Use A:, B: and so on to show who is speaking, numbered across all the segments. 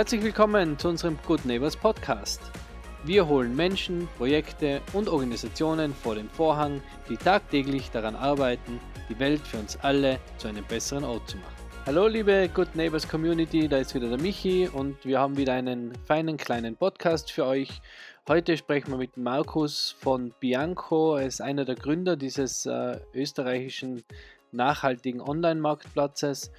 A: Herzlich willkommen zu unserem Good Neighbors Podcast. Wir holen Menschen, Projekte und Organisationen vor den Vorhang, die tagtäglich daran arbeiten, die Welt für uns alle zu einem besseren Ort zu machen. Hallo liebe Good Neighbors Community, da ist wieder der Michi und wir haben wieder einen feinen kleinen Podcast für euch. Heute sprechen wir mit Markus von Bianco. Er ist einer der Gründer dieses äh, österreichischen nachhaltigen Online-Marktplatzes.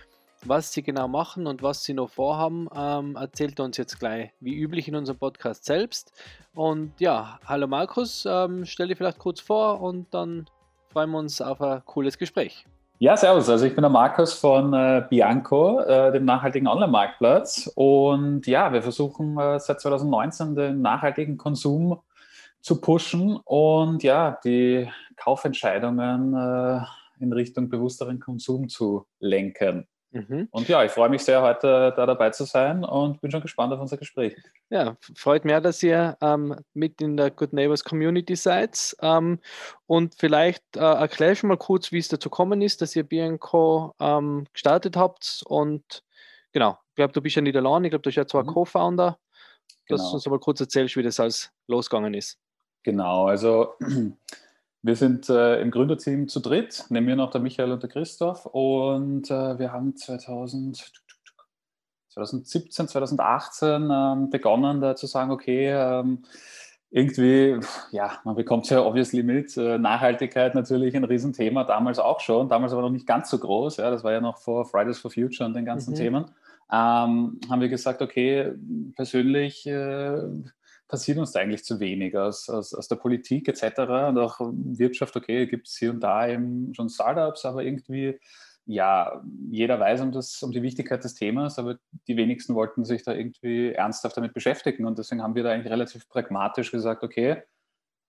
A: Was sie genau machen und was sie noch vorhaben, ähm, erzählt er uns jetzt gleich, wie üblich in unserem Podcast selbst. Und ja, hallo Markus, ähm, stell dir vielleicht kurz vor und dann freuen wir uns auf ein cooles Gespräch.
B: Ja, servus. Also ich bin der Markus von äh, Bianco, äh, dem nachhaltigen Online-Marktplatz. Und ja, wir versuchen äh, seit 2019 den nachhaltigen Konsum zu pushen und ja, die Kaufentscheidungen äh, in Richtung bewussteren Konsum zu lenken. Mhm. Und ja, ich freue mich sehr, heute da dabei zu sein und bin schon gespannt auf unser Gespräch.
A: Ja, freut mich, dass ihr ähm, mit in der Good Neighbors Community seid. Ähm, und vielleicht äh, erklär ich mal kurz, wie es dazu gekommen ist, dass ihr Bianco ähm, gestartet habt. Und genau, ich glaube, du bist ja nicht allein, ich glaube, du bist ja zwar mhm. Co-Founder. Dass genau. du uns aber kurz erzählst, wie das alles losgegangen ist.
B: Genau, also wir sind äh, im Gründerteam zu dritt, neben mir noch der Michael und der Christoph. Und äh, wir haben 2000, 2017, 2018 ähm, begonnen, da zu sagen, okay, ähm, irgendwie, ja, man bekommt ja obviously mit, äh, Nachhaltigkeit natürlich ein Riesenthema, damals auch schon, damals aber noch nicht ganz so groß, ja, das war ja noch vor Fridays for Future und den ganzen mhm. Themen, ähm, haben wir gesagt, okay, persönlich äh, passiert uns da eigentlich zu wenig aus, aus, aus der Politik etc. und auch Wirtschaft, okay, gibt es hier und da eben schon Startups, aber irgendwie, ja, jeder weiß um, das, um die Wichtigkeit des Themas, aber die wenigsten wollten sich da irgendwie ernsthaft damit beschäftigen und deswegen haben wir da eigentlich relativ pragmatisch gesagt, okay,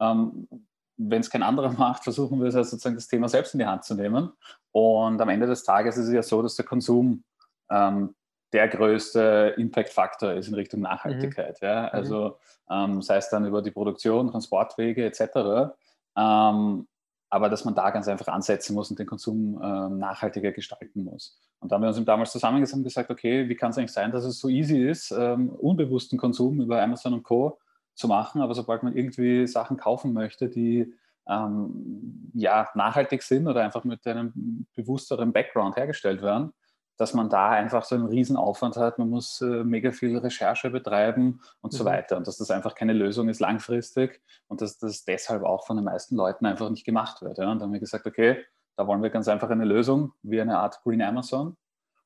B: ähm, wenn es kein anderer macht, versuchen wir es also sozusagen das Thema selbst in die Hand zu nehmen. Und am Ende des Tages ist es ja so, dass der Konsum ähm, der größte Impact-Faktor ist in Richtung Nachhaltigkeit. Mhm. Ja? Mhm. Also ähm, sei es dann über die Produktion, Transportwege etc. Ähm, aber dass man da ganz einfach ansetzen muss und den Konsum ähm, nachhaltiger gestalten muss. Und da haben wir uns damals zusammengesetzt und gesagt, okay, wie kann es eigentlich sein, dass es so easy ist, ähm, unbewussten Konsum über Amazon und Co. zu machen, aber sobald man irgendwie Sachen kaufen möchte, die ähm, ja, nachhaltig sind oder einfach mit einem bewussteren Background hergestellt werden, dass man da einfach so einen riesen Aufwand hat, man muss äh, mega viel Recherche betreiben und mhm. so weiter und dass das einfach keine Lösung ist langfristig und dass das deshalb auch von den meisten Leuten einfach nicht gemacht wird. Ja? Und dann haben wir gesagt, okay, da wollen wir ganz einfach eine Lösung, wie eine Art Green Amazon.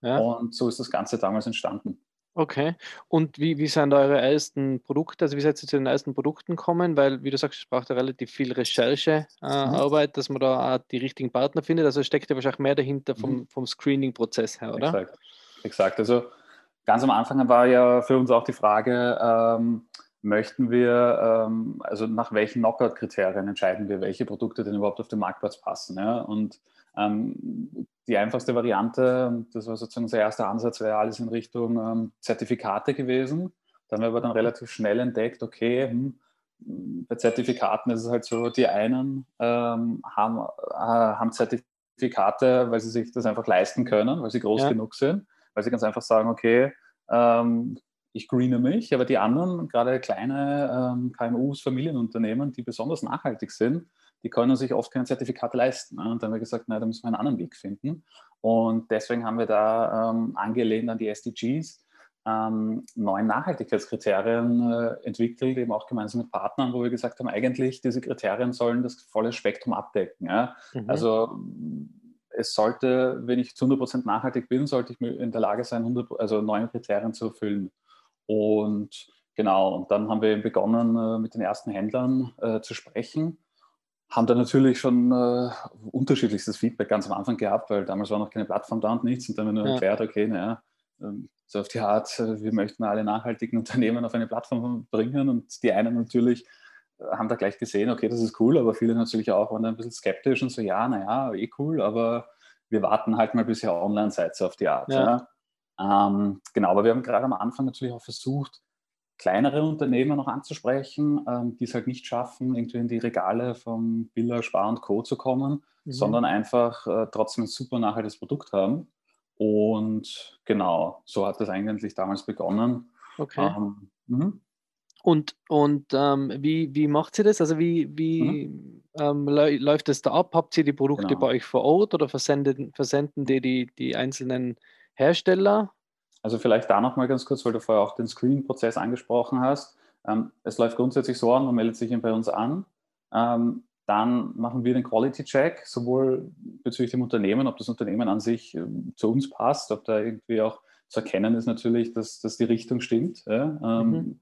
B: Ja. Und so ist das Ganze damals entstanden.
A: Okay. Und wie, wie sind eure ersten Produkte? Also wie seid ihr zu den ersten Produkten kommen? Weil, wie du sagst, es braucht ja relativ viel Recherchearbeit, äh, mhm. dass man da die richtigen Partner findet. Also steckt ja wahrscheinlich mehr dahinter vom, mhm. vom Screening-Prozess her, oder?
B: Exakt. Exakt. Also ganz am Anfang war ja für uns auch die Frage, ähm, möchten wir, ähm, also nach welchen Knockout-Kriterien entscheiden wir, welche Produkte denn überhaupt auf den Marktplatz passen. Ja? Und ähm, die einfachste Variante, und das war sozusagen unser erster Ansatz, wäre alles in Richtung ähm, Zertifikate gewesen. Da haben wir aber dann relativ schnell entdeckt, okay, hm, bei Zertifikaten ist es halt so, die einen ähm, haben, äh, haben Zertifikate, weil sie sich das einfach leisten können, weil sie groß ja. genug sind, weil sie ganz einfach sagen, okay, ähm, ich greene mich, aber die anderen, gerade kleine ähm, KMUs, Familienunternehmen, die besonders nachhaltig sind, die können sich oft kein Zertifikat leisten. Ne? Und dann haben wir gesagt, nein, da müssen wir einen anderen Weg finden. Und deswegen haben wir da ähm, angelehnt an die SDGs ähm, neun Nachhaltigkeitskriterien äh, entwickelt, eben auch gemeinsam mit Partnern, wo wir gesagt haben, eigentlich diese Kriterien sollen das volle Spektrum abdecken. Ja? Mhm. Also es sollte, wenn ich zu 100% nachhaltig bin, sollte ich in der Lage sein, 100, also neun Kriterien zu erfüllen. Und genau, und dann haben wir begonnen, äh, mit den ersten Händlern äh, zu sprechen haben da natürlich schon äh, unterschiedlichstes Feedback ganz am Anfang gehabt, weil damals war noch keine Plattform da und nichts. Und dann haben wir nur ja. erklärt, okay, naja, ähm, so auf die Art, äh, wir möchten alle nachhaltigen Unternehmen auf eine Plattform bringen. Und die einen natürlich äh, haben da gleich gesehen, okay, das ist cool, aber viele natürlich auch waren da ein bisschen skeptisch und so, ja, naja, eh cool, aber wir warten halt mal, bis ihr online seid, so auf die Art. Ja. Ja. Ähm, genau, aber wir haben gerade am Anfang natürlich auch versucht, kleinere Unternehmer noch anzusprechen, ähm, die es halt nicht schaffen, irgendwie in die Regale von Billa, Spar und Co. zu kommen, mhm. sondern einfach äh, trotzdem ein super nachhaltiges Produkt haben. Und genau, so hat das eigentlich damals begonnen.
A: Okay. Ähm, mhm. und und ähm, wie, wie macht sie das? Also wie, wie mhm. ähm, läuft das da ab? Habt ihr die Produkte genau. bei euch vor Ort oder versenden, versenden die, die die einzelnen Hersteller?
B: Also vielleicht da nochmal ganz kurz, weil du vorher auch den Screening-Prozess angesprochen hast. Ähm, es läuft grundsätzlich so an, man meldet sich bei uns an. Ähm, dann machen wir den Quality-Check, sowohl bezüglich dem Unternehmen, ob das Unternehmen an sich ähm, zu uns passt, ob da irgendwie auch zu erkennen ist natürlich, dass, dass die Richtung stimmt. Mhm.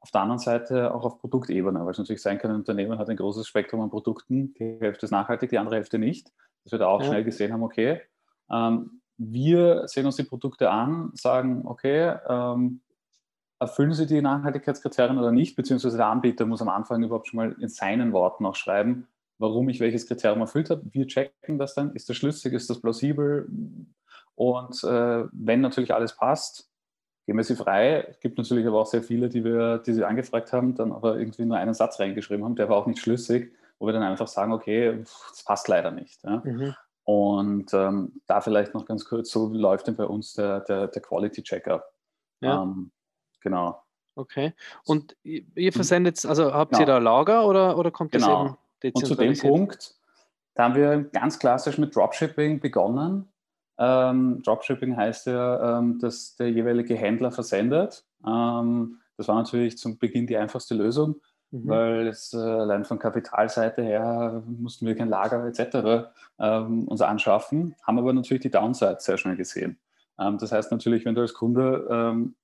B: Auf der anderen Seite auch auf Produktebene, weil es natürlich sein kann, ein Unternehmen hat ein großes Spektrum an Produkten, die Hälfte ist nachhaltig, die andere Hälfte nicht. Dass wir da auch ja. schnell gesehen haben, okay, ähm, wir sehen uns die Produkte an, sagen, okay, ähm, erfüllen sie die Nachhaltigkeitskriterien oder nicht, beziehungsweise der Anbieter muss am Anfang überhaupt schon mal in seinen Worten auch schreiben, warum ich welches Kriterium erfüllt habe. Wir checken das dann, ist das schlüssig, ist das plausibel und äh, wenn natürlich alles passt, geben wir sie frei. Es gibt natürlich aber auch sehr viele, die wir, die sie angefragt haben, dann aber irgendwie nur einen Satz reingeschrieben haben, der war auch nicht schlüssig, wo wir dann einfach sagen, okay, das passt leider nicht. Ja. Mhm. Und ähm, da vielleicht noch ganz kurz, so läuft denn bei uns der, der, der Quality Checker. Ja. Ähm, genau.
A: Okay. Und ihr mhm. versendet, also habt genau. ihr da Lager oder, oder kommt
B: genau. das eben dezentralisiert? Und zu dem Punkt, da haben wir ganz klassisch mit Dropshipping begonnen. Ähm, Dropshipping heißt ja, ähm, dass der jeweilige Händler versendet. Ähm, das war natürlich zum Beginn die einfachste Lösung. Mhm. Weil es äh, allein von Kapitalseite her mussten wir kein Lager etc. Ähm, uns anschaffen, haben aber natürlich die Downside sehr schnell gesehen. Ähm, das heißt natürlich, wenn du als Kunde ähm,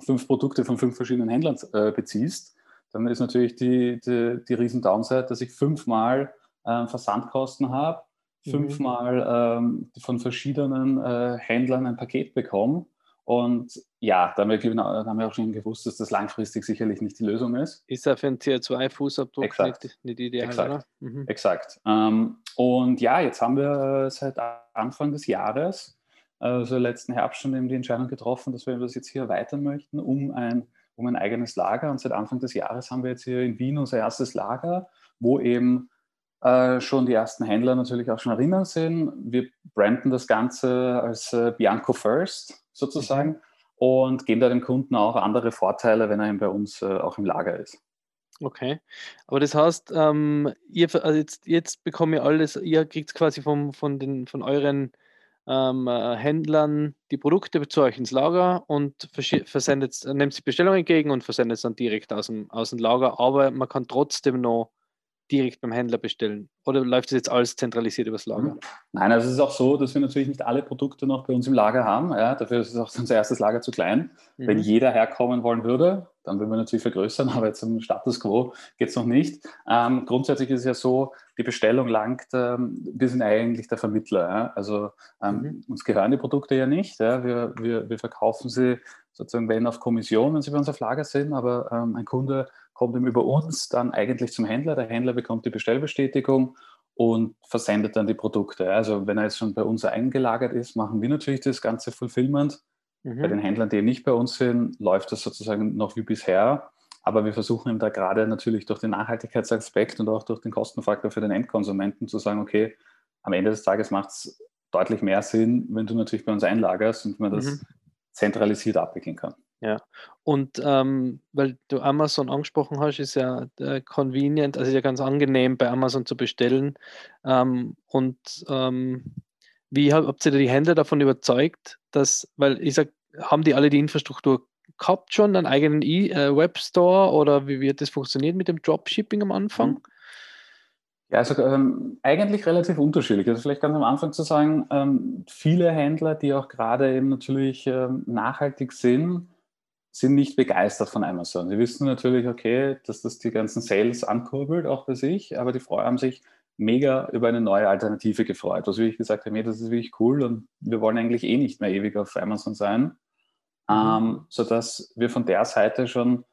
B: fünf Produkte von fünf verschiedenen Händlern äh, beziehst, dann ist natürlich die, die, die riesen Downside, dass ich fünfmal äh, Versandkosten habe, mhm. fünfmal ähm, von verschiedenen äh, Händlern ein Paket bekomme und ja, da haben, wir, da haben wir auch schon gewusst, dass das langfristig sicherlich nicht die Lösung ist.
A: Ist ja für einen CO2-Fußabdruck
B: nicht, nicht ideal, Exakt. Mhm. Exakt. Ähm, und ja, jetzt haben wir seit Anfang des Jahres, also letzten Herbst schon eben die Entscheidung getroffen, dass wir das jetzt hier erweitern möchten um ein, um ein eigenes Lager. Und seit Anfang des Jahres haben wir jetzt hier in Wien unser erstes Lager, wo eben äh, schon die ersten Händler natürlich auch schon erinnern sind. Wir branden das Ganze als äh, Bianco First sozusagen mhm. und geben da dem Kunden auch andere Vorteile, wenn er eben bei uns äh, auch im Lager ist.
A: Okay, aber das heißt, ähm, ihr, also jetzt, jetzt bekommt ihr alles, ihr kriegt quasi vom, von, den, von euren ähm, äh, Händlern die Produkte zu euch ins Lager und versendet, nehmt die Bestellung entgegen und versendet es dann direkt aus dem, aus dem Lager, aber man kann trotzdem noch direkt beim Händler bestellen? Oder läuft das jetzt alles zentralisiert übers Lager? Mhm.
B: Nein, also es ist auch so, dass wir natürlich nicht alle Produkte noch bei uns im Lager haben. Ja, dafür ist auch unser erstes Lager zu klein. Mhm. Wenn jeder herkommen wollen würde, dann würden wir natürlich vergrößern, aber jetzt im Status quo geht es noch nicht. Ähm, grundsätzlich ist es ja so, die Bestellung langt, ähm, wir sind eigentlich der Vermittler. Ja? Also ähm, mhm. uns gehören die Produkte ja nicht. Ja? Wir, wir, wir verkaufen sie sozusagen, wenn auf Kommission, wenn sie bei uns auf Lager sind, aber ähm, ein Kunde kommt ihm über uns dann eigentlich zum Händler. Der Händler bekommt die Bestellbestätigung und versendet dann die Produkte. Also wenn er jetzt schon bei uns eingelagert ist, machen wir natürlich das ganze Fulfillment. Mhm. Bei den Händlern, die nicht bei uns sind, läuft das sozusagen noch wie bisher. Aber wir versuchen ihm da gerade natürlich durch den Nachhaltigkeitsaspekt und auch durch den Kostenfaktor für den Endkonsumenten zu sagen, okay, am Ende des Tages macht es deutlich mehr Sinn, wenn du natürlich bei uns einlagerst und man das mhm. zentralisiert abwickeln kann.
A: Ja, und ähm, weil du Amazon angesprochen hast, ist ja äh, convenient, also ist ja ganz angenehm bei Amazon zu bestellen. Ähm, und ähm, wie habt ihr die Händler davon überzeugt, dass, weil ich sag, haben die alle die Infrastruktur gehabt schon, einen eigenen e äh, Webstore oder wie wird das funktioniert mit dem Dropshipping am Anfang? Mhm.
B: Ja, also ähm, eigentlich relativ unterschiedlich. Also vielleicht ganz am Anfang zu sagen, ähm, viele Händler, die auch gerade eben natürlich ähm, nachhaltig sind, sind nicht begeistert von Amazon. Sie wissen natürlich, okay, dass das die ganzen Sales ankurbelt, auch bei sich, aber die haben sich mega über eine neue Alternative gefreut. Was wirklich gesagt haben, hey, das ist wirklich cool und wir wollen eigentlich eh nicht mehr ewig auf Amazon sein. Mhm. Ähm, sodass wir von der Seite schon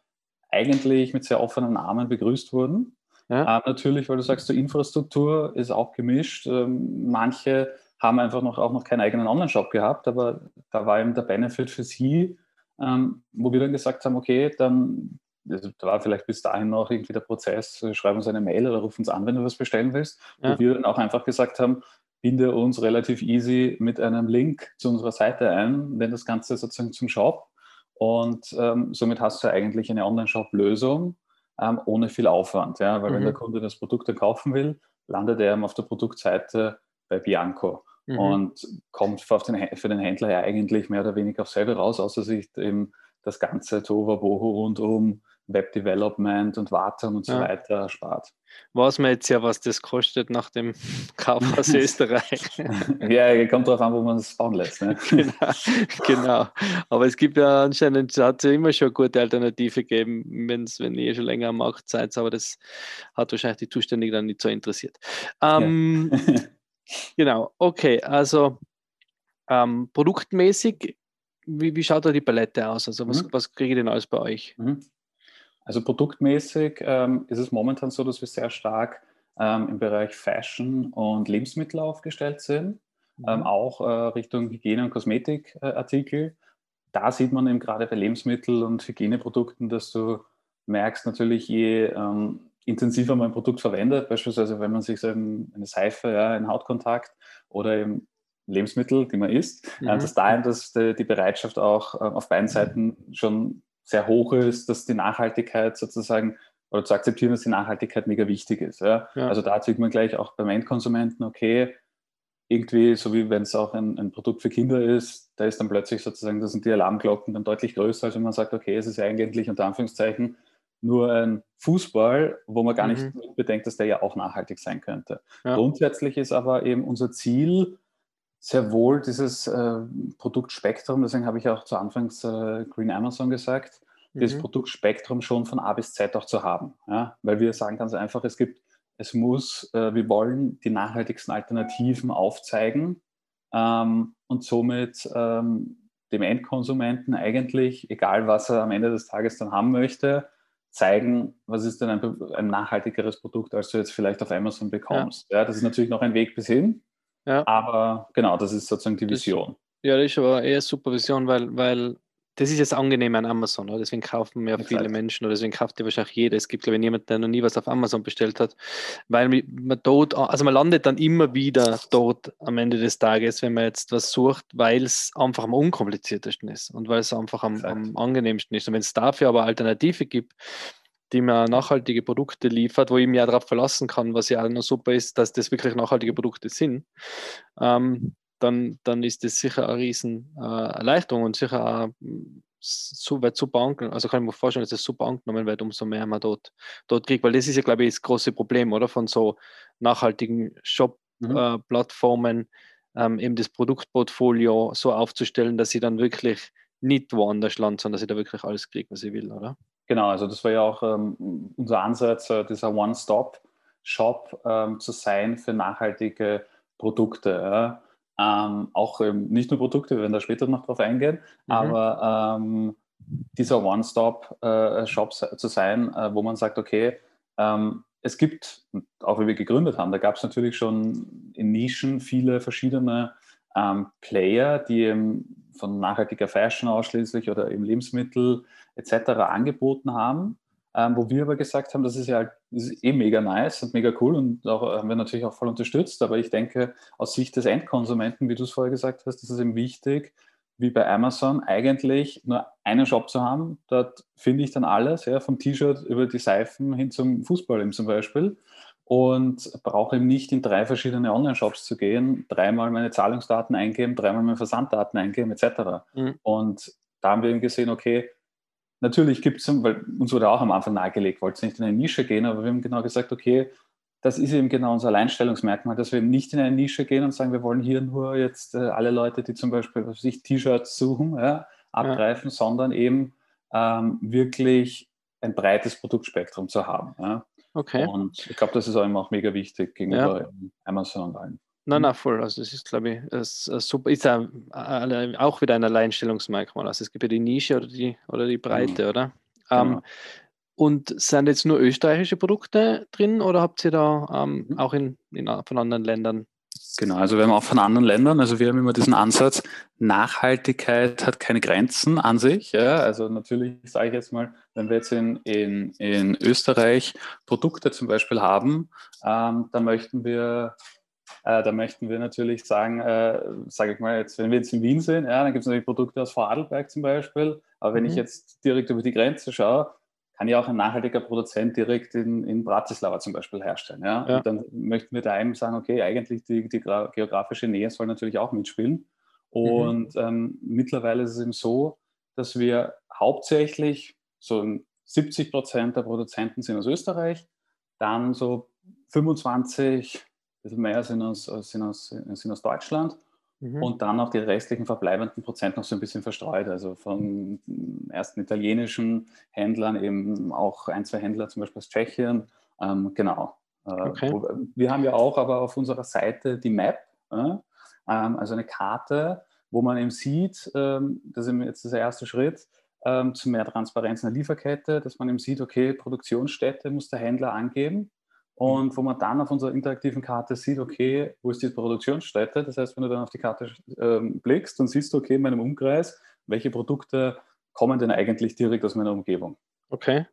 B: eigentlich mit sehr offenen Armen begrüßt wurden. Ja. Ähm, natürlich, weil du sagst, die Infrastruktur ist auch gemischt. Ähm, manche haben einfach noch, auch noch keinen eigenen Online-Shop gehabt, aber da war eben der Benefit für sie, ähm, wo wir dann gesagt haben, okay, dann also da war vielleicht bis dahin noch irgendwie der Prozess, äh, schreib uns eine Mail oder ruf uns an, wenn du was bestellen willst. Ja. Wo wir dann auch einfach gesagt haben, binde uns relativ easy mit einem Link zu unserer Seite ein, wenn das Ganze sozusagen zum Shop. Und ähm, somit hast du eigentlich eine Online-Shop-Lösung ähm, ohne viel Aufwand. Ja? Weil mhm. wenn der Kunde das Produkt dann kaufen will, landet er auf der Produktseite bei Bianco mhm. und kommt für den, für den Händler ja eigentlich mehr oder weniger auf selber raus, außer sich eben das ganze Tohuwabohu rund um Web Development und Wartung und so ja. weiter erspart.
A: Weiß man jetzt ja, was das kostet nach dem Kauf aus Österreich.
B: ja, kommt darauf an, wo man es bauen lässt. Ne?
A: genau, genau. Aber es gibt ja anscheinend, es hat ja immer schon gute Alternative gegeben, wenn's, wenn ihr schon länger am Markt seid, aber das hat wahrscheinlich die Zuständigen dann nicht so interessiert. Ähm, ja. Genau, okay, also ähm, produktmäßig, wie, wie schaut da die Palette aus? Also was, mhm. was kriege ich denn alles bei euch? Mhm.
B: Also produktmäßig ähm, ist es momentan so, dass wir sehr stark ähm, im Bereich Fashion und Lebensmittel aufgestellt sind, mhm. ähm, auch äh, Richtung Hygiene- und Kosmetikartikel. Äh, da sieht man eben gerade bei Lebensmittel- und Hygieneprodukten, dass du merkst natürlich, je ähm, intensiver man ein Produkt verwendet, beispielsweise wenn man sich so eine Seife, ja, einen Hautkontakt oder eben Lebensmittel, die man isst, mhm. dass da dass die, die Bereitschaft auch äh, auf beiden Seiten schon sehr hoch ist, dass die Nachhaltigkeit sozusagen oder zu akzeptieren, dass die Nachhaltigkeit mega wichtig ist. Ja? Ja. Also da sieht man gleich auch beim Endkonsumenten, okay, irgendwie, so wie wenn es auch ein, ein, Produkt für Kinder ist, da ist dann plötzlich sozusagen, da sind die Alarmglocken dann deutlich größer, als wenn man sagt, okay, es ist ja eigentlich unter Anführungszeichen nur ein Fußball, wo man gar mhm. nicht bedenkt, dass der ja auch nachhaltig sein könnte. Ja. Grundsätzlich ist aber eben unser Ziel, sehr wohl dieses äh, Produktspektrum, deswegen habe ich auch zu Anfangs äh, Green Amazon gesagt, mhm. dieses Produktspektrum schon von A bis Z auch zu haben. Ja? Weil wir sagen ganz einfach, es gibt, es muss, äh, wir wollen die nachhaltigsten Alternativen aufzeigen ähm, und somit ähm, dem Endkonsumenten eigentlich, egal was er am Ende des Tages dann haben möchte, zeigen, was ist denn ein, ein nachhaltigeres Produkt, als du jetzt vielleicht auf Amazon bekommst. Ja. ja das ist natürlich noch ein Weg bis hin, ja. Aber genau, das ist sozusagen die Vision. Das,
A: ja, das ist aber eher super Vision, weil, weil das ist jetzt angenehm an Amazon, oder? deswegen kaufen ja viele Menschen oder deswegen kauft ja wahrscheinlich jeder. Es gibt, glaube ich, niemanden, der noch nie was auf Amazon bestellt hat, weil man dort, also man landet dann immer wieder dort am Ende des Tages, wenn man jetzt was sucht, weil es einfach am unkompliziertesten ist und weil es einfach am, am angenehmsten ist. Und wenn es dafür aber Alternative gibt, die mir nachhaltige Produkte liefert, wo ich mich ja darauf verlassen kann, was ja auch noch super ist, dass das wirklich nachhaltige Produkte sind, ähm, dann, dann ist das sicher eine riesen äh, Erleichterung und sicher auch so weit super angenommen. Also kann ich mir vorstellen, dass das super angenommen wird, umso mehr man dort, dort kriegt, weil das ist ja, glaube ich, das große Problem, oder? Von so nachhaltigen Shop-Plattformen, mhm. äh, ähm, eben das Produktportfolio so aufzustellen, dass sie dann wirklich nicht woanders landen, sondern dass ich da wirklich alles kriege, was ich will, oder?
B: Genau, also das war ja auch ähm, unser Ansatz, äh, dieser One-Stop-Shop ähm, zu sein für nachhaltige Produkte. Ja. Ähm, auch ähm, nicht nur Produkte, wir werden da später noch drauf eingehen, mhm. aber ähm, dieser One-Stop-Shop äh, zu sein, äh, wo man sagt, okay, ähm, es gibt, auch wie wir gegründet haben, da gab es natürlich schon in Nischen viele verschiedene Player, die von nachhaltiger Fashion ausschließlich oder eben Lebensmittel etc. angeboten haben, ähm, wo wir aber gesagt haben, das ist ja das ist eh mega nice und mega cool und auch, äh, haben wir natürlich auch voll unterstützt, aber ich denke, aus Sicht des Endkonsumenten, wie du es vorher gesagt hast, ist es eben wichtig, wie bei Amazon eigentlich nur einen Shop zu haben. Dort finde ich dann alles, ja, vom T-Shirt über die Seifen hin zum Fußball eben zum Beispiel und brauche eben nicht in drei verschiedene Online-Shops zu gehen, dreimal meine Zahlungsdaten eingeben, dreimal meine Versanddaten eingeben, etc. Mhm. Und da haben wir eben gesehen, okay, natürlich gibt es, weil uns wurde auch am Anfang nahegelegt, wollte es nicht in eine Nische gehen, aber wir haben genau gesagt, okay, das ist eben genau unser Alleinstellungsmerkmal, dass wir eben nicht in eine Nische gehen und sagen, wir wollen hier nur jetzt äh, alle Leute, die zum Beispiel sich T-Shirts suchen, ja, abgreifen, ja. sondern eben ähm, wirklich ein breites Produktspektrum zu haben. Ja.
A: Okay.
B: Und ich glaube, das ist auch mega wichtig gegenüber. Amazon und allen.
A: Nein, nein, voll. Also das ist, glaube ich, das ist super. Ist auch, auch wieder ein Alleinstellungsmerkmal. Also es gibt ja die Nische oder die, oder die Breite, mhm. oder? Genau. Ähm, und sind jetzt nur österreichische Produkte drin oder habt ihr da ähm, mhm. auch in, in, von anderen Ländern?
B: Genau, also wir haben auch von anderen Ländern, also wir haben immer diesen Ansatz, Nachhaltigkeit hat keine Grenzen an sich. Ja? Also natürlich sage ich jetzt mal, wenn wir jetzt in, in, in Österreich Produkte zum Beispiel haben, ähm, dann möchten wir Äh, da möchten wir natürlich sagen, äh, sage ich mal, jetzt, wenn wir jetzt in Wien sind, ja, dann gibt es natürlich Produkte aus Vorarlberg zum Beispiel. Aber wenn mhm. ich jetzt direkt über die Grenze schaue, kann ja auch ein nachhaltiger Produzent direkt in, in Bratislava zum Beispiel herstellen. Ja? ja. Dann möchten wir da eben sagen, okay, eigentlich die, die geografische Nähe soll natürlich auch mitspielen. Und mhm. ähm, mittlerweile ist es eben so, dass wir hauptsächlich so 70 Prozent der Produzenten sind aus Österreich, dann so 25, ein bisschen mehr sind aus, sind aus, sind aus Deutschland mhm. und dann auch die restlichen verbleibenden Prozent noch so ein bisschen verstreut. Also von ersten italienischen Händlern, eben auch ein, zwei Händler zum Beispiel aus Tschechien. Ähm, genau. Äh, okay. Wir haben ja auch aber auf unserer Seite die Map, äh, also eine Karte, wo man eben sieht, ähm, das ist jetzt der erste Schritt, ähm, zu mehr Transparenz in der Lieferkette, dass man eben sieht, okay, Produktionsstätte muss der Händler angeben und wo man dann auf unserer interaktiven Karte sieht, okay, wo ist die Produktionsstätte? Das heißt, wenn du dann auf die Karte ähm, blickst, dann siehst du, okay, in meinem Umkreis, welche Produkte kommen denn eigentlich direkt aus meiner Umgebung.
A: Okay.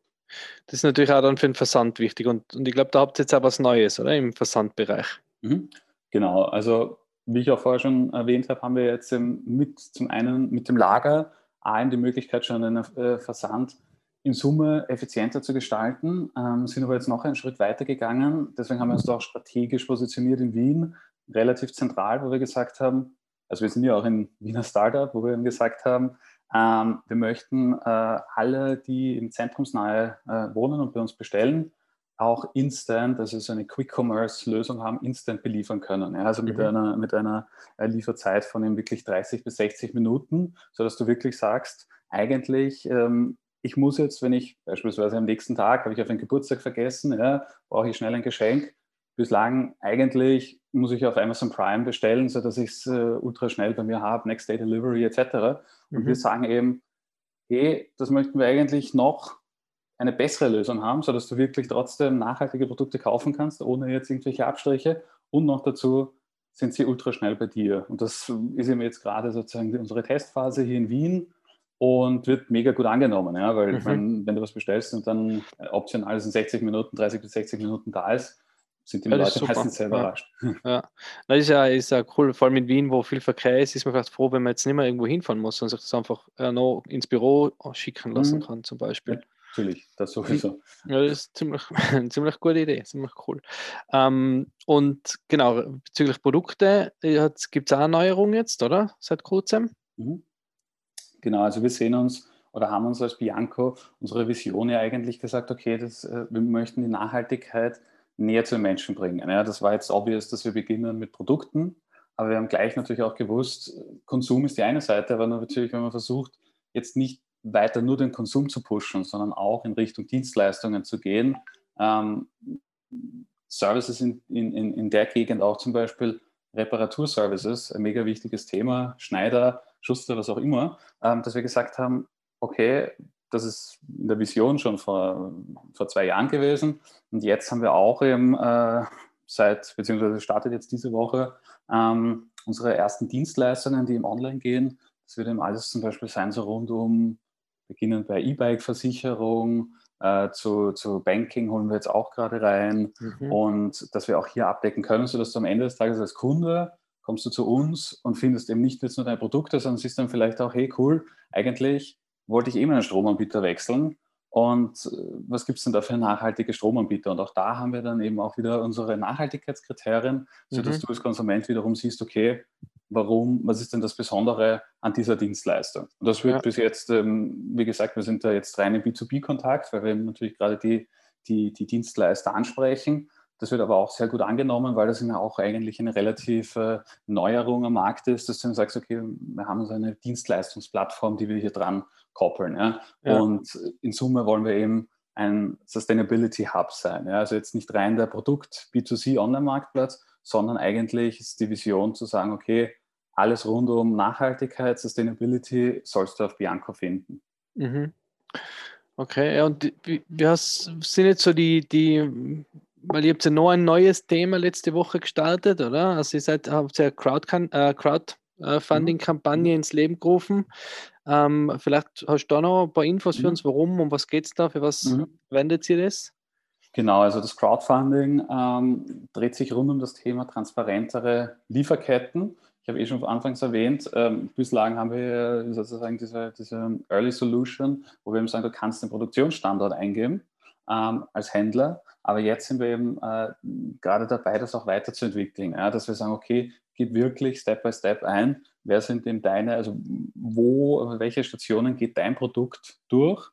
A: Das ist natürlich auch dann für den Versand wichtig. Und, und ich glaube, da habt ihr jetzt auch was Neues, oder? Im Versandbereich.
B: Mhm. Genau. Also, wie ich auch vorher schon erwähnt habe, haben wir jetzt mit zum einen mit dem Lager A, die Möglichkeit, schon einen äh, Versand in Summe effizienter zu gestalten, ähm, sind aber jetzt noch einen Schritt weiter gegangen. Deswegen haben wir uns da auch strategisch positioniert in Wien, relativ zentral, wo wir gesagt haben, also wir sind ja auch ein Wiener Startup, wo wir eben gesagt haben, ähm, wir möchten äh, alle, die im Zentrumsnahe äh, wohnen und bei uns bestellen, auch instant, also so eine Quick-Commerce-Lösung haben, instant beliefern können. Ja, also mit, mhm. einer, mit einer äh, Lieferzeit von eben wirklich 30 bis 60 Minuten, sodass du wirklich sagst, eigentlich, ähm, ich muss jetzt, wenn ich beispielsweise am nächsten Tag habe ich auf einen Geburtstag vergessen, ja, brauche ich schnell ein Geschenk. Bislang eigentlich muss ich auf Amazon Prime bestellen, sodass ich es äh, ultra schnell bei mir habe, Next Day Delivery etc. Und mhm. wir sagen eben, hey, das möchten wir eigentlich noch eine bessere Lösung haben, sodass du wirklich trotzdem nachhaltige Produkte kaufen kannst, ohne jetzt irgendwelche Abstriche. Und noch dazu sind sie ultra schnell bei dir. Und das ist eben jetzt gerade sozusagen unsere Testphase hier in Wien und wird mega gut angenommen, ja, weil mhm. meine, wenn du was bestellst und dann optional in 60 Minuten, 30 bis 60 Minuten da ist, sind die ja, Leute meistens sehr überrascht.
A: Ja. ja. Das ist ja, ist ja cool, vor allem in Wien, wo viel Verkehr ist, ist man fast froh, wenn man jetzt nicht mehr irgendwo hinfahren muss und sich das einfach äh, noch ins Büro schicken lassen mhm. kann, zum Beispiel.
B: Natürlich, das sowieso.
A: Ja, das ist ziemlich, eine ziemlich gute Idee, ziemlich cool. Ähm, und genau, bezüglich Produkte, äh, gibt es auch eine Neuerung jetzt, oder? Seit kurzem? Mhm.
B: Genau, also wir sehen uns oder haben uns als Bianco unsere Vision ja eigentlich gesagt, okay, das, äh, wir möchten die Nachhaltigkeit näher zu den Menschen bringen. Ja, das war jetzt obvious, dass wir beginnen mit Produkten, aber wir haben gleich natürlich auch gewusst, Konsum ist die eine Seite, aber natürlich, wenn man versucht, jetzt nicht weiter nur den Konsum zu pushen, sondern auch in Richtung Dienstleistungen zu gehen. Ähm, Services in, in, in der Gegend auch zum Beispiel Reparaturservices, ein mega wichtiges Thema, Schneider, Schuster, was auch immer, ähm, dass wir gesagt haben, okay, das ist in der Vision schon vor, vor zwei Jahren gewesen und jetzt haben wir auch eben äh, seit, beziehungsweise startet jetzt diese Woche ähm, unsere ersten Dienstleistungen, die im Online gehen. Das wird eben alles zum Beispiel sein, so rund um beginnen bei E-Bike-Versicherung, äh, zu, zu Banking holen wir jetzt auch gerade rein mhm. und dass wir auch hier abdecken können, sodass du am Ende des Tages als Kunde kommst du zu uns und findest eben nicht jetzt nur deine Produkte, sondern siehst dann vielleicht auch, hey cool, eigentlich wollte ich eben einen Stromanbieter wechseln und äh, was gibt es denn da für nachhaltige Stromanbieter? Und auch da haben wir dann eben auch wieder unsere Nachhaltigkeitskriterien, sodass mhm. du als Konsument wiederum siehst, okay, warum, was ist denn das Besondere an dieser Dienstleistung? Und das wird ja. bis jetzt, ähm, wie gesagt, wir sind da jetzt rein im B2B-Kontakt, weil wir natürlich gerade die, die, die Dienstleister ansprechen. Das wird aber auch sehr gut angenommen, weil das ja auch eigentlich eine relative Neuerung am Markt ist, dass du dann sagst, okay, wir haben so eine Dienstleistungsplattform, die wir hier dran koppeln. Ja? Ja. Und in Summe wollen wir eben ein Sustainability Hub sein. Ja? Also jetzt nicht rein der Produkt B2C Online-Marktplatz, sondern eigentlich ist die Vision zu sagen, okay, alles rund um Nachhaltigkeit, Sustainability sollst du auf Bianco finden. Mhm.
A: Okay, ja, und wie, wie hast, sind jetzt so die, die, weil ihr habt ja noch ein neues Thema letzte Woche gestartet, oder? Also ihr seid, habt ja Crowd, äh, Crowdfunding-Kampagne mhm. ins Leben gerufen. Ähm, vielleicht hast du da noch ein paar Infos für mhm. uns, warum und was geht es da, für was mhm. wendet ihr das?
B: Genau, also das Crowdfunding ähm, dreht sich rund um das Thema transparentere Lieferketten. Ich habe eh schon anfangs erwähnt, ähm, bislang haben wir sozusagen diese, diese Early Solution, wo wir eben sagen, du kannst den Produktionsstandort eingeben ähm, als Händler, aber jetzt sind wir eben äh, gerade dabei, das auch weiterzuentwickeln, ja, dass wir sagen, okay, gib wirklich Step by Step ein, wer sind denn deine, also wo, welche Stationen geht dein Produkt durch,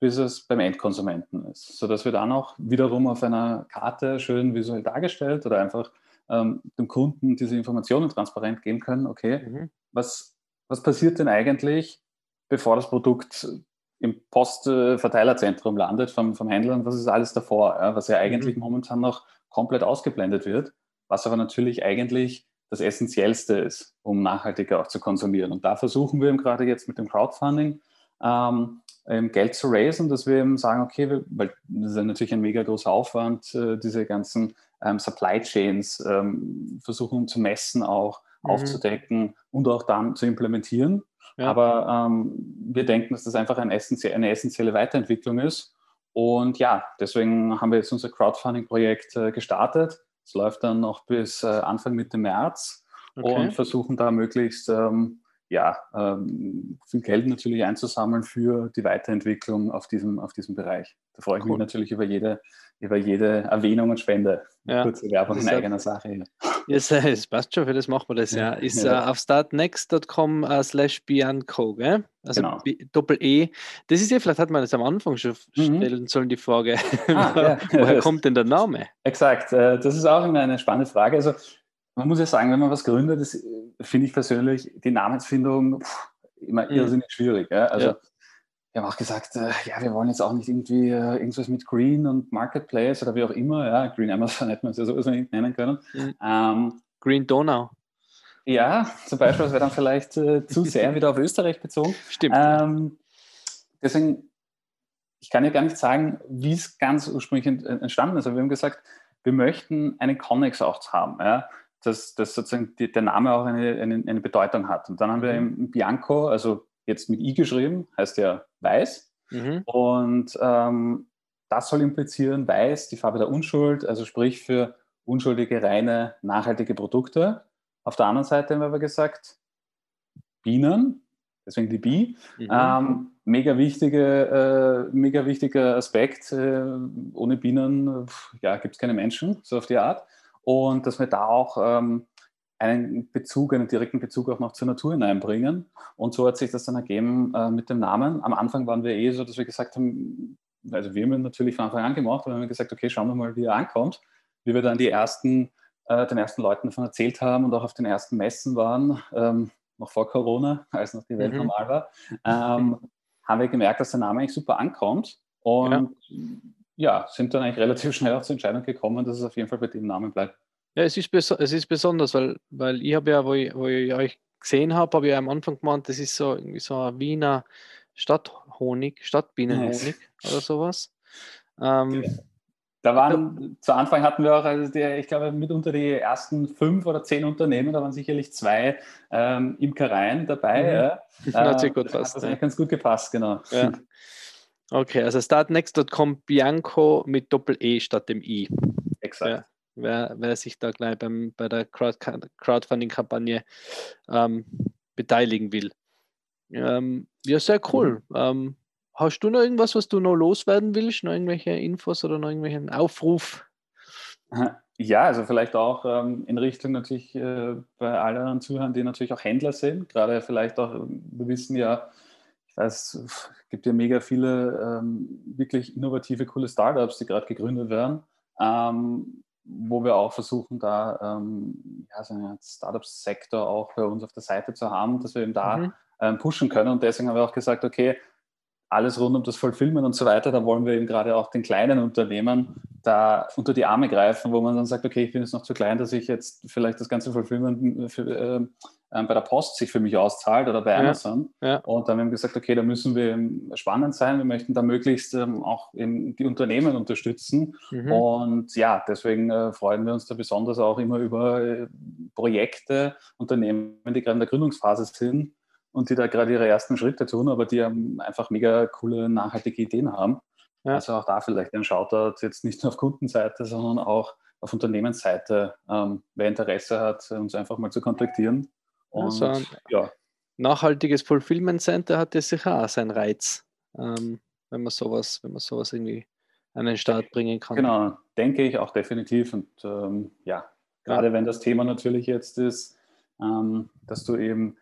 B: bis es beim Endkonsumenten ist, sodass wir dann auch wiederum auf einer Karte schön visuell dargestellt oder einfach ähm, dem Kunden diese Informationen transparent geben können, okay, mhm. was, was passiert denn eigentlich, bevor das Produkt im Postverteilerzentrum landet vom, vom Händler und was ist alles davor, ja, was ja eigentlich mhm. momentan noch komplett ausgeblendet wird, was aber natürlich eigentlich das Essentiellste ist, um nachhaltiger auch zu konsumieren. Und da versuchen wir eben gerade jetzt mit dem Crowdfunding ähm, Geld zu raisen, dass wir eben sagen, okay, wir, weil das ist ja natürlich ein mega großer Aufwand, äh, diese ganzen ähm, Supply Chains ähm, versuchen zu messen, auch mhm. aufzudecken und auch dann zu implementieren. Ja. Aber ähm, wir denken, dass das einfach ein essentie eine essentielle Weiterentwicklung ist. Und ja, deswegen haben wir jetzt unser Crowdfunding-Projekt äh, gestartet. Es läuft dann noch bis äh, Anfang Mitte März okay. und versuchen da möglichst ähm, ja, ähm, viel Geld natürlich einzusammeln für die Weiterentwicklung auf diesem, auf diesem Bereich. Da freue ich cool. mich natürlich über jede, über jede Erwähnung und Spende. Ja. Kurze Werbung in eigener Sache.
A: Ja, es passt schon, für das machen wir das ja. Ist ja. Uh, auf startnext.com uh, slash Bianco, gell? Also genau. Doppel-E. Das ist ja, vielleicht hat man das am Anfang schon mhm. stellen sollen, die Frage. Ah, ja. Woher kommt denn der Name?
B: Exakt, äh, das ist auch immer eine spannende Frage. Also man muss ja sagen, wenn man was gründet, das finde ich persönlich die Namensfindung pff, immer mhm. irrsinnig schwierig. Ja? Also wir haben auch gesagt, äh, ja, wir wollen jetzt auch nicht irgendwie äh, irgendwas mit Green und Marketplace oder wie auch immer, ja, Green Amazon hätte man es ja sowieso nicht nennen können.
A: Mhm. Ähm, Green Donau.
B: Ja, zum Beispiel, das wäre dann vielleicht äh, zu sehr wieder auf Österreich bezogen.
A: Stimmt.
B: Ähm, deswegen, ich kann ja gar nicht sagen, wie es ganz ursprünglich entstanden ist. Aber wir haben gesagt, wir möchten einen Connex auch haben, ja, dass, dass sozusagen die, der Name auch eine, eine, eine, Bedeutung hat. Und dann haben wir mhm. eben Bianco, also jetzt mit I geschrieben, heißt ja weiß. Mhm. Und ähm, das soll implizieren, weiß, die Farbe der Unschuld, also sprich für unschuldige, reine, nachhaltige Produkte. Auf der anderen Seite haben wir aber gesagt, Bienen, deswegen die Bi. Mhm. Ähm, mega, wichtige, äh, mega wichtiger Aspekt. Äh, ohne Bienen ja, gibt es keine Menschen, so auf die Art. Und dass wir da auch ähm, einen Bezug, einen direkten Bezug auch noch zur Natur hineinbringen. Und so hat sich das dann ergeben äh, mit dem Namen. Am Anfang waren wir eh so, dass wir gesagt haben, also wir haben ihn natürlich von Anfang an gemacht, aber wir haben gesagt, okay, schauen wir mal, wie er ankommt. Wie wir dann die ersten, äh, den ersten Leuten davon erzählt haben und auch auf den ersten Messen waren, ähm, noch vor Corona, als noch die Welt mhm. normal war, ähm, haben wir gemerkt, dass der Name eigentlich super ankommt. Und ja. Ja, sind dann eigentlich relativ schnell auch zur Entscheidung gekommen, dass es auf jeden Fall bei dem Namen bleibt.
A: Ja, es ist, es ist besonders, weil, weil ich habe ja, wo ich, wo ich euch gesehen habe, habe ich am Anfang gemeint, das ist so irgendwie so ein Wiener Stadthonig, Stadtbienenhonig yes. oder sowas. Ähm,
B: da waren, zu Anfang hatten wir auch, also die, ich glaube, mitunter die ersten fünf oder zehn Unternehmen, da waren sicherlich zwei ähm, Imkereien dabei. Mhm. Ja.
A: Das hat sehr gut gepasst.
B: Das hat ganz gut gepasst, genau.
A: Ja. Okay, also startnext.com Bianco mit Doppel-E statt dem I.
B: Exakt. Ja
A: wer, wer sich da gleich beim, bei der Crowd, Crowdfunding-Kampagne ähm, beteiligen will. Ähm, ja, sehr cool. Ähm, hast du noch irgendwas, was du noch loswerden willst? Noch irgendwelche Infos oder noch irgendwelchen Aufruf?
B: Ja, also vielleicht auch ähm, in Richtung natürlich äh, bei allen Zuhörern, die natürlich auch Händler sind. Gerade vielleicht auch, wir wissen ja, es gibt ja mega viele ähm, wirklich innovative, coole Startups, die gerade gegründet werden. Ähm, wo wir auch versuchen, da ähm, ja, so einen Startup-Sektor auch bei uns auf der Seite zu haben, dass wir eben da mhm. ähm, pushen können. Und deswegen haben wir auch gesagt, okay, alles rund um das Fulfillment und so weiter, da wollen wir eben gerade auch den kleinen Unternehmen da unter die Arme greifen, wo man dann sagt, okay, ich bin jetzt noch zu klein, dass ich jetzt vielleicht das ganze Fulfillment für, äh, bei der Post sich für mich auszahlt oder bei Amazon. Ja, ja. Und dann haben wir gesagt, okay, da müssen wir spannend sein. Wir möchten da möglichst ähm, auch die Unternehmen unterstützen. Mhm. Und ja, deswegen äh, freuen wir uns da besonders auch immer über äh, Projekte, Unternehmen, die gerade in der Gründungsphase sind und die da gerade ihre ersten Schritte tun, aber die einfach mega coole, nachhaltige Ideen haben. Ja. Also auch da vielleicht ein Shoutout jetzt nicht nur auf Kundenseite, sondern auch auf Unternehmensseite, ähm, wer Interesse hat, uns einfach mal zu kontaktieren.
A: Und, also ein ja. nachhaltiges Fulfillment Center hat ja sicher auch seinen Reiz, ähm, wenn man sowas, wenn man sowas irgendwie an den Start bringen kann.
B: Genau, denke ich auch definitiv. Und ähm, ja, gerade ja. wenn das Thema natürlich jetzt ist, ähm, dass du eben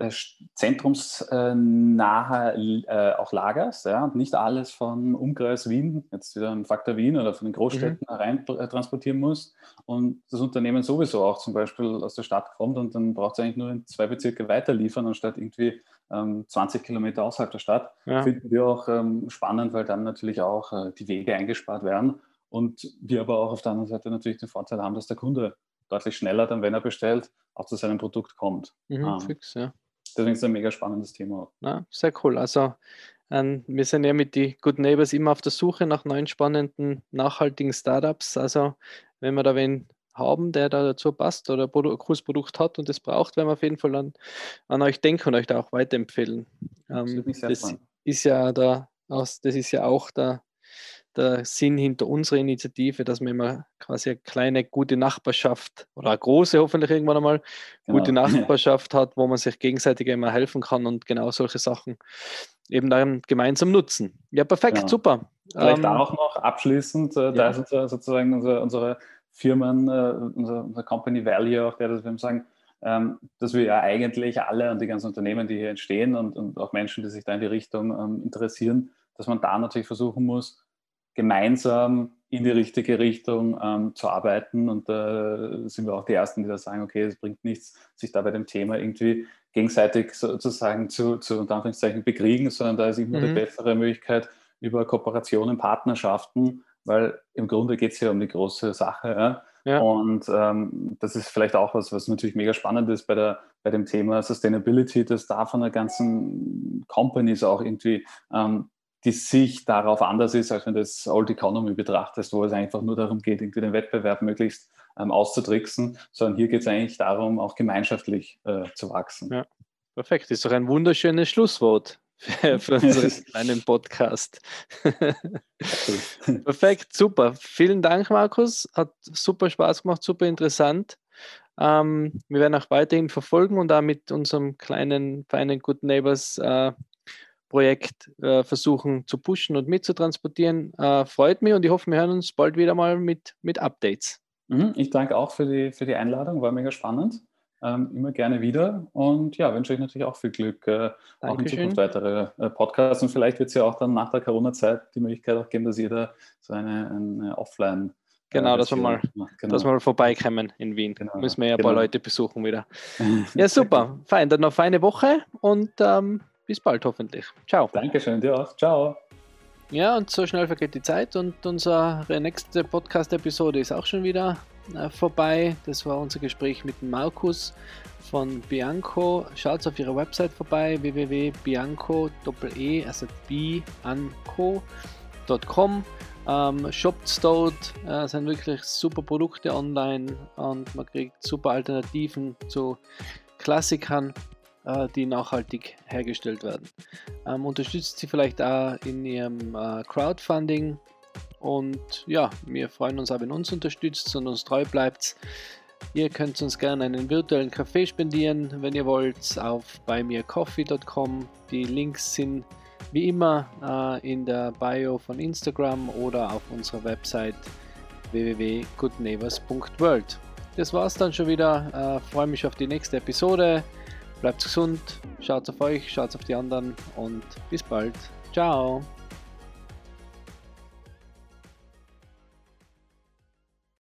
B: äh, zentrumsnahe äh, auch lagerst ja, und nicht alles von Umkreis Wien, jetzt wieder ein Faktor Wien oder von den Großstädten mhm. rein äh, transportieren musst und das Unternehmen sowieso auch zum Beispiel aus der Stadt kommt und dann braucht es eigentlich nur in zwei Bezirke weiterliefern, anstatt irgendwie ähm, 20 Kilometer außerhalb der Stadt. Ja. Finden wir auch ähm, spannend, weil dann natürlich auch äh, die Wege eingespart werden und wir aber auch auf der anderen Seite natürlich den Vorteil haben, dass der Kunde deutlich schneller dann, wenn er bestellt, auch zu seinem Produkt kommt.
A: Mhm, ähm, fix, ja.
B: Deswegen ist es ein mega spannendes Thema.
A: Ja, sehr cool. Also ähm, wir sind ja mit den Good Neighbors immer auf der Suche nach neuen spannenden, nachhaltigen Startups. Also wenn wir da wen haben, der da dazu passt oder ein cooles Produkt hat und das braucht, werden wir auf jeden Fall an, an euch denken und euch da auch weiterempfehlen. Ähm, das, das ist ja da, das ist ja auch der, der Sinn hinter unserer Initiative, dass man immer quasi eine kleine gute Nachbarschaft oder eine große hoffentlich irgendwann einmal genau. gute Nachbarschaft hat, wo man sich gegenseitig immer helfen kann und genau solche Sachen eben dann gemeinsam nutzen. Ja, perfekt, genau. super.
B: Vielleicht ähm, auch noch abschließend, äh, ja. da ist unser, sozusagen unsere, unsere Firmen, äh, unser, unser, Company Value auch der, dass wir sagen, ähm, dass wir ja eigentlich alle und die ganzen Unternehmen, die hier entstehen und, und auch Menschen, die sich da in die Richtung ähm, interessieren, dass man da natürlich versuchen muss, gemeinsam in die richtige Richtung ähm, zu arbeiten. Und da äh, sind wir auch die Ersten, die da sagen, okay, es bringt nichts, sich da bei dem Thema irgendwie gegenseitig sozusagen zu, zu unter Anführungszeichen bekriegen, sondern da ist immer mhm. die bessere Möglichkeit über Kooperationen, Partnerschaften, weil im Grunde geht es ja um die große Sache. Ja? Ja. Und ähm, das ist vielleicht auch was, was natürlich mega spannend ist bei, der, bei dem Thema Sustainability, dass da von der ganzen Companies auch irgendwie ähm, die Sicht darauf anders ist, als wenn du das Old Economy betrachtest, wo es einfach nur darum geht, irgendwie den Wettbewerb möglichst ähm, auszutricksen, sondern hier geht es eigentlich darum, auch gemeinschaftlich äh, zu wachsen. Ja,
A: perfekt. Das ist doch ein wunderschönes Schlusswort für, für unseren kleinen Podcast. perfekt, super. Vielen Dank, Markus. Hat super Spaß gemacht, super interessant. Ähm, wir werden auch weiterhin verfolgen und da mit unserem kleinen, feinen Good Neighbors äh, Projekt äh, versuchen zu pushen und mitzutransportieren. Äh, freut mich und ich hoffe, wir hören uns bald wieder mal mit, mit Updates.
B: Mhm, ich danke auch für die, für die Einladung, war mega spannend. Ähm, immer gerne wieder und ja, wünsche euch natürlich auch viel Glück, äh, auch in Zukunft weitere äh, Podcasts und vielleicht wird es ja auch dann nach der Corona-Zeit die Möglichkeit auch geben, dass jeder so eine, eine Offline-
A: Genau, dass wir mal, genau. dass wir mal vorbeikommen in Wien. Genau. Müssen wir ja ein genau. paar Leute besuchen wieder. Ja, super. Fein. Dann noch eine Woche und ähm, bis bald hoffentlich. Ciao.
B: Dankeschön, dir auch. Ciao.
A: Ja, und so schnell vergeht die Zeit und unsere nächste Podcast-Episode ist auch schon wieder äh, vorbei. Das war unser Gespräch mit Markus von Bianco. Schaut auf ihre Website vorbei, www.bianco, e, also bianco.com. Ähm, shoppt dort, äh, sind wirklich super Produkte online und man kriegt super Alternativen zu Klassikern. Äh, die nachhaltig hergestellt werden. Ähm, unterstützt sie vielleicht auch in ihrem äh, Crowdfunding und ja, wir freuen uns auch, wenn uns unterstützt und uns treu bleibt. Ihr könnt uns gerne einen virtuellen Kaffee spendieren, wenn ihr wollt, auf buymeacoffee.com. Die Links sind wie immer äh, in der Bio von Instagram oder auf unserer Website www.goodneighbors.world. Das war's dann schon wieder. Äh, freue mich auf die nächste Episode. Bleibt gesund, schaut auf euch, schaut auf die anderen und bis bald. Ciao.